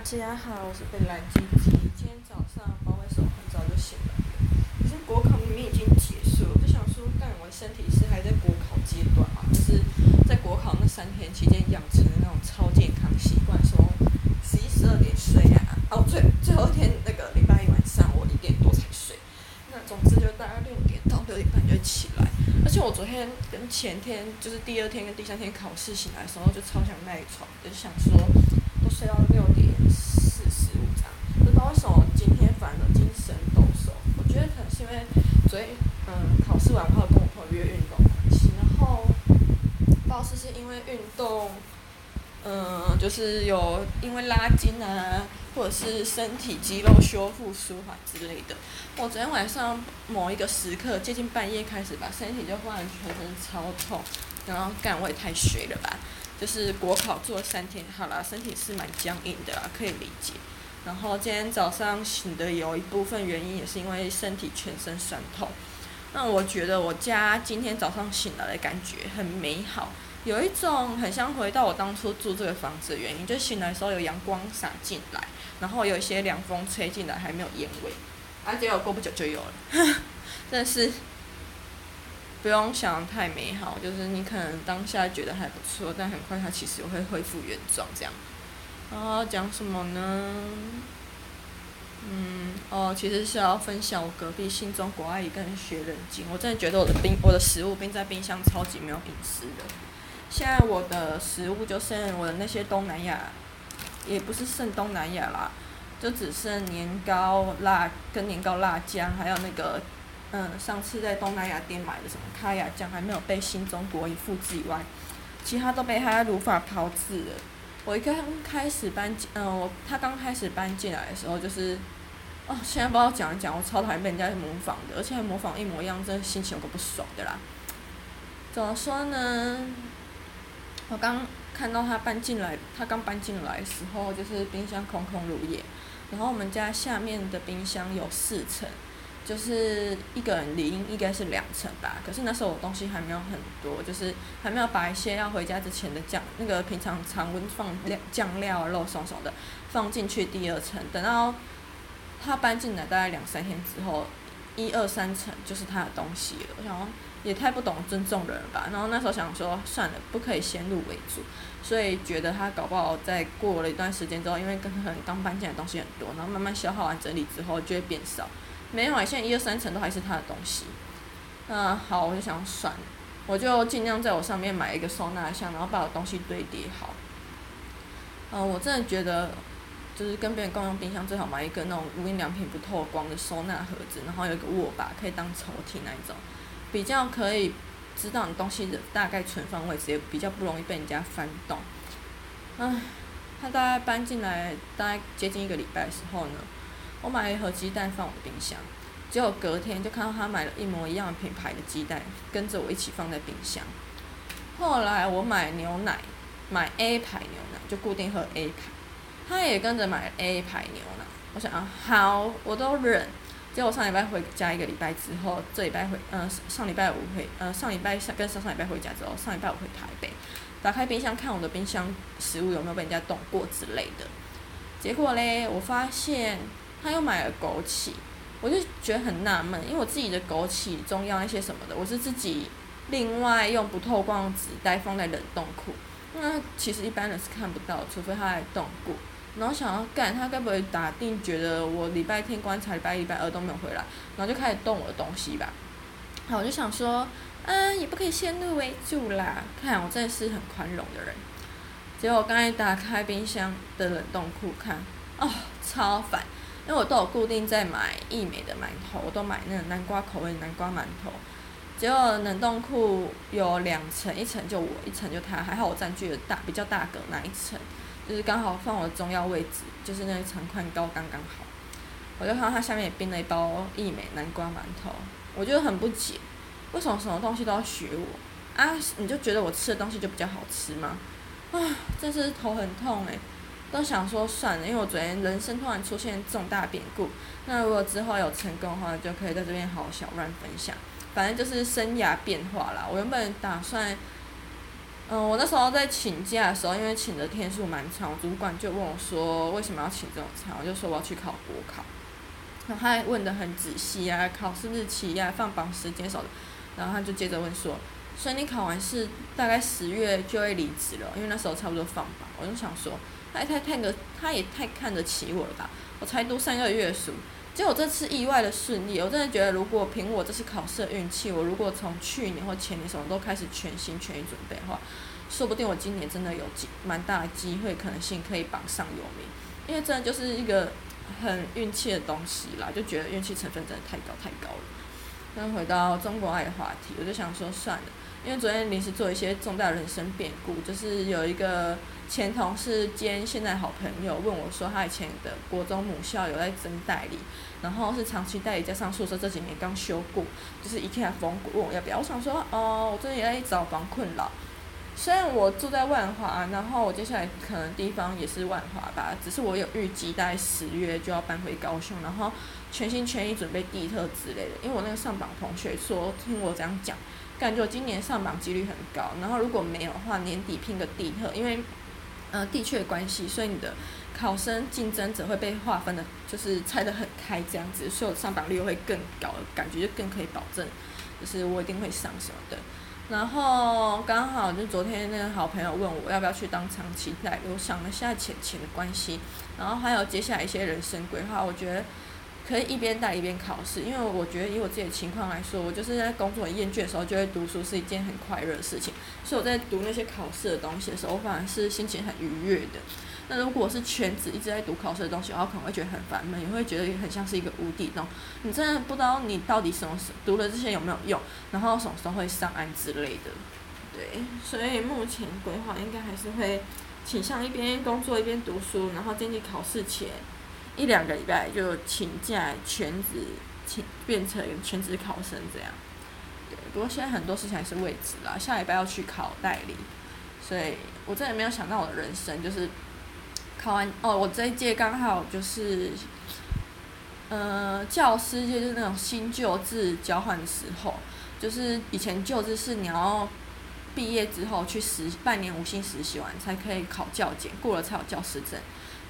大家好，我是贝兰基基。今天早上不知道为什么很早就醒了，可是国考明明已经结束了，我就想说，但我身体是还在国考阶段嘛，就是在国考那三天期间养成的那种超健康习惯，说十一十二点睡啊，哦最最后一天那个礼拜一晚上我一点多才睡，那总之就大概六点到六点半就起来，而且我昨天跟前天就是第二天跟第三天考试醒来的时候就超想赖床，就想说都睡到六点。为什么今天反而精神抖擞我觉得可能是因为昨天，嗯，考试完后跟我朋友约运动，然后不知道是是因为运动，嗯，就是有因为拉筋啊，或者是身体肌肉修复舒缓之类的。我昨天晚上某一个时刻，接近半夜开始吧，身体就忽然全身超痛，然后干我也太衰了吧，就是国考做了三天，好啦，身体是蛮僵硬的啦，可以理解。然后今天早上醒的有一部分原因也是因为身体全身酸痛，那我觉得我家今天早上醒来的感觉很美好，有一种很像回到我当初住这个房子的原因，就醒来的时候有阳光洒进来，然后有一些凉风吹进来，还没有烟味，而且我过不久就有了，真的是不用想太美好，就是你可能当下觉得还不错，但很快它其实会恢复原状这样。啊，讲什么呢？嗯，哦，其实是要分享我隔壁新中国阿姨跟人学人精。我真的觉得我的冰，我的食物冰在冰箱超级没有隐私的。现在我的食物就剩我的那些东南亚，也不是剩东南亚啦，就只剩年糕、辣跟年糕辣酱，还有那个，嗯，上次在东南亚店买的什么咖椰酱还没有被新中国一复制以外，其他都被他如法炮制了。我一刚开始搬进，嗯，我他刚开始搬进来的时候，就是，哦，现在不知道讲一讲，我超讨厌被人家模仿的，而且还模仿一模一样，真的心情有个不爽的啦。怎么说呢？我刚看到他搬进来，他刚搬进来的时候，就是冰箱空空如也，然后我们家下面的冰箱有四层。就是一个人理应应该是两层吧，可是那时候我东西还没有很多，就是还没有把一些要回家之前的酱，那个平常常温放料酱料啊肉松松的放进去第二层，等到他搬进来大概两三天之后，一二三层就是他的东西了。我想说也太不懂尊重人了吧。然后那时候想说算了，不可以先入为主，所以觉得他搞不好在过了一段时间之后，因为可能刚搬进来东西很多，然后慢慢消耗完整理之后就会变少。没有啊，现在一二三层都还是他的东西。那好，我就想算了，我就尽量在我上面买一个收纳箱，然后把我东西堆叠好。嗯，我真的觉得，就是跟别人共用冰箱，最好买一个那种无印良品不透光的收纳盒子，然后有一个握把可以当抽屉那一种，比较可以知道你东西的大概存放位置，也比较不容易被人家翻动。唉，他大概搬进来大概接近一个礼拜的时候呢。我买了一盒鸡蛋放我的冰箱，结果隔天就看到他买了一模一样的品牌的鸡蛋，跟着我一起放在冰箱。后来我买牛奶，买 A 牌牛奶，就固定喝 A 牌，他也跟着买 A 牌牛奶。我想啊，好，我都忍。结果上礼拜回家一个礼拜之后，这礼拜回，嗯、呃，上礼拜五回，呃，上礼拜上跟上上礼拜回家之后，上礼拜五回台北，打开冰箱看我的冰箱食物有没有被人家动过之类的。结果嘞，我发现。他又买了枸杞，我就觉得很纳闷，因为我自己的枸杞、中药那些什么的，我是自己另外用不透光纸袋放在冷冻库，那其实一般人是看不到，除非他来冻过。然后想要干，他该不会打定觉得我礼拜天观察，礼拜一、礼拜二都没有回来，然后就开始动我的东西吧？好，我就想说，嗯，也不可以先入为主啦，看我真的是很宽容的人。结果我刚才打开冰箱的冷冻库看，哦，超烦。因为我都有固定在买义美的馒头，我都买那个南瓜口味的南瓜馒头。结果冷冻库有两层，一层就我，一层就他，还好我占据了大比较大格那一层，就是刚好放我的中药位置，就是那长宽高刚刚好。我就看到他下面也冰了一包义美南瓜馒头，我就很不解，为什么什么东西都要学我啊？你就觉得我吃的东西就比较好吃吗？啊，真是头很痛诶、都想说算了，因为我昨天人生突然出现重大变故，那如果之后有成功的话，就可以在这边好好小乱分享。反正就是生涯变化啦。我原本打算，嗯，我那时候在请假的时候，因为请的天数蛮长，主管就问我说，为什么要请这种长？我就说我要去考国考。然后他还问得很仔细啊，考试日期呀、啊，放榜时间什么的。然后他就接着问说，所以你考完试大概十月就会离职了，因为那时候差不多放榜。我就想说，他也太太个，他也太看得起我了吧？我才读三个月书，结果这次意外的顺利。我真的觉得，如果凭我这次考试的运气，我如果从去年或前年什么都开始全心全意准备的话，说不定我今年真的有机蛮大的机会，可能性可以榜上有名。因为真的就是一个。很运气的东西啦，就觉得运气成分真的太高太高了。那回到中国爱的话题，我就想说算了，因为昨天临时做一些重大人生变故，就是有一个前同事兼现在好朋友问我说，他以前的国中母校有在征代理，然后是长期代理加上宿舍这几年刚修过，就是一片风问我要不要，我想说哦，我最近也在找房困扰。虽然我住在万华，然后我接下来可能地方也是万华吧，只是我有预计大概十月就要搬回高雄，然后全心全意准备地特之类的。因为我那个上榜同学说，听我这样讲，感觉我今年上榜几率很高。然后如果没有的话，年底拼个地特，因为呃地区的关系，所以你的考生竞争者会被划分的，就是拆得很开这样子，所以我上榜率会更高，感觉就更可以保证，就是我一定会上什么的。然后刚好就昨天那个好朋友问我要不要去当长期代理，我想了下钱钱的关系，然后还有接下来一些人生规划，我觉得可以一边带一边考试，因为我觉得以我自己的情况来说，我就是在工作很厌倦的时候就会读书，是一件很快乐的事情，所以我在读那些考试的东西的时候，我反而是心情很愉悦的。那如果是全职一直在读考试的东西，我可能会觉得很烦闷，也会觉得很像是一个无底洞。你真的不知道你到底什么时读了这些有没有用，然后什么时候会上岸之类的。对，所以目前规划应该还是会倾向一边工作一边读书，然后经济考试前一两个礼拜就请假全职，请变成全职考生这样。对，不过现在很多事情还是未知啦，下礼拜要去考代理，所以我真的没有想到我的人生就是。考完哦，我这一届刚好就是，呃，教师就是那种新旧制交换的时候，就是以前旧制是你要毕业之后去实半年无薪实习完才可以考教检，过了才有教师证。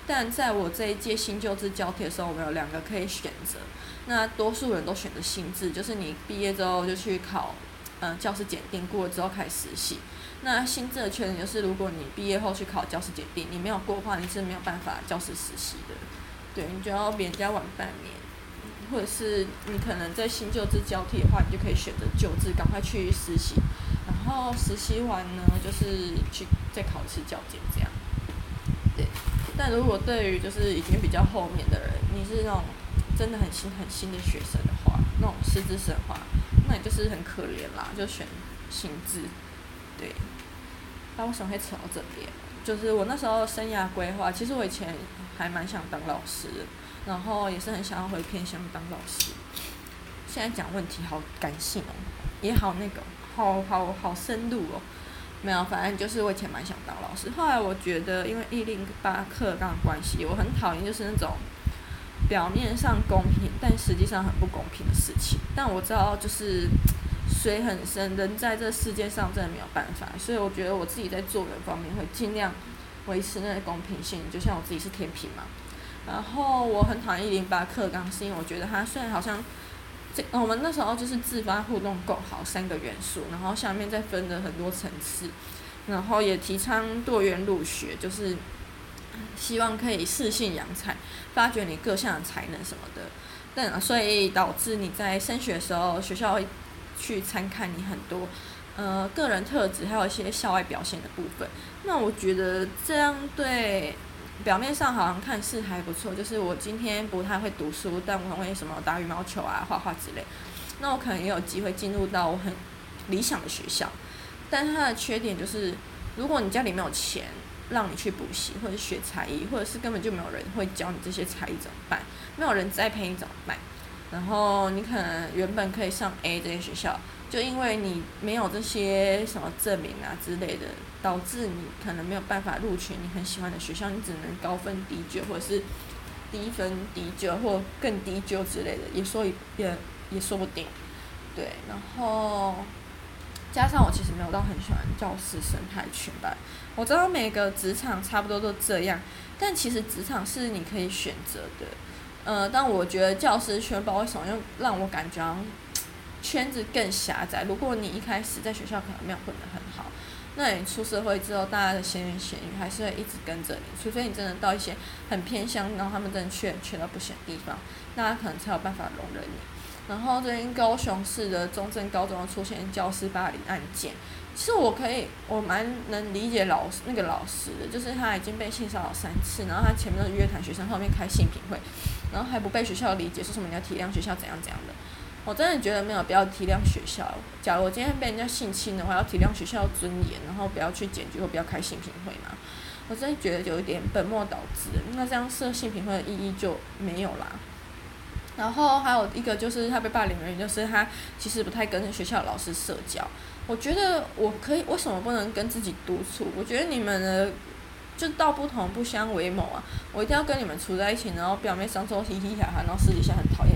但在我这一届新旧制交替的时候，我们有两个可以选择。那多数人都选择新制，就是你毕业之后就去考，嗯，教师检定过了之后开始实习。那新制的缺点就是，如果你毕业后去考教师检定，你没有过的话，你是没有办法教师实习的。对，你就要比人家晚半年，或者是你可能在新旧制交替的话，你就可以选择旧制，赶快去实习。然后实习完呢，就是去再考一次教检这样。对，但如果对于就是已经比较后面的人，你是那种真的很新很新的学生的话，那种师资生的话，那你就是很可怜啦，就选新制。对，那为什么会扯到这边？就是我那时候生涯规划，其实我以前还蛮想当老师，然后也是很想要回偏乡当老师。现在讲问题好感性哦，也好那个，好好好深入哦。没有，反正就是我以前蛮想当老师，后来我觉得因为一零八课纲关系，我很讨厌就是那种表面上公平，但实际上很不公平的事情。但我知道就是。水很深，人在这世界上真的没有办法，所以我觉得我自己在做人方面会尽量维持那个公平性。就像我自己是天平嘛，然后我很讨厌一零八课纲，是因为我觉得它虽然好像这我们那时候就是自发互动共好三个元素，然后下面再分了很多层次，然后也提倡多元入学，就是希望可以适性扬才，发掘你各项的才能什么的。但所以导致你在升学的时候，学校会。去参看你很多，呃，个人特质，还有一些校外表现的部分。那我觉得这样对，表面上好像看似还不错。就是我今天不太会读书，但我很会什么打羽毛球啊、画画之类。那我可能也有机会进入到我很理想的学校。但它的缺点就是，如果你家里没有钱让你去补习或者学才艺，或者是根本就没有人会教你这些才艺怎么办？没有人栽培你怎么办？然后你可能原本可以上 A 这些学校，就因为你没有这些什么证明啊之类的，导致你可能没有办法录取你很喜欢的学校，你只能高分低就，或者是低分低就，或更低就之类的，也说也也说不定。对，然后加上我其实没有到很喜欢教师生态圈吧。我知道每个职场差不多都这样，但其实职场是你可以选择的。呃，但我觉得教师圈不知道为什么又让我感觉圈子更狭窄。如果你一开始在学校可能没有混得很好，那你出社会之后，大家的闲言闲语还是会一直跟着你，除非你真的到一些很偏乡，然后他们真的缺缺到不行的地方，那他可能才有办法容忍你。然后最近高雄市的中正高中出现教师霸凌案件，其实我可以，我蛮能理解老师那个老师的，就是他已经被性骚扰三次，然后他前面都约谈学生，后面开性平会，然后还不被学校理解，说什么你要体谅学校怎样怎样的。我真的觉得没有必要体谅学校。假如我今天被人家性侵的话，要体谅学校尊严，然后不要去检举或不要开性平会嘛。我真的觉得有一点本末倒置，那这样设性平会的意义就没有啦。然后还有一个就是他被霸凌的原因，就是他其实不太跟学校老师社交。我觉得我可以，为什么不能跟自己独处？我觉得你们的就道不同不相为谋啊！我一定要跟你们处在一起，然后表面上说嘻嘻哈哈，然后私底下很讨厌。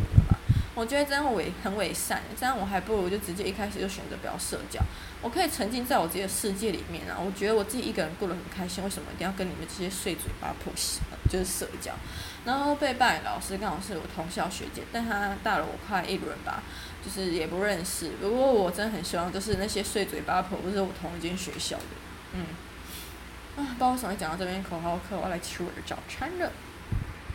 我觉得这样伪很伪善，这样我还不如就直接一开始就选择不要社交，我可以沉浸在我自己的世界里面啊！我觉得我自己一个人过得很开心，为什么一定要跟你们这些碎嘴巴婆就是社交？然后被霸凌老师刚好是我同校学姐，但她大了我快一轮吧，就是也不认识。不过我真的很希望，就是那些碎嘴巴婆不是我同一间学校的，嗯，啊，不知道为什么讲到这边口号课，我要来吃我的早餐了。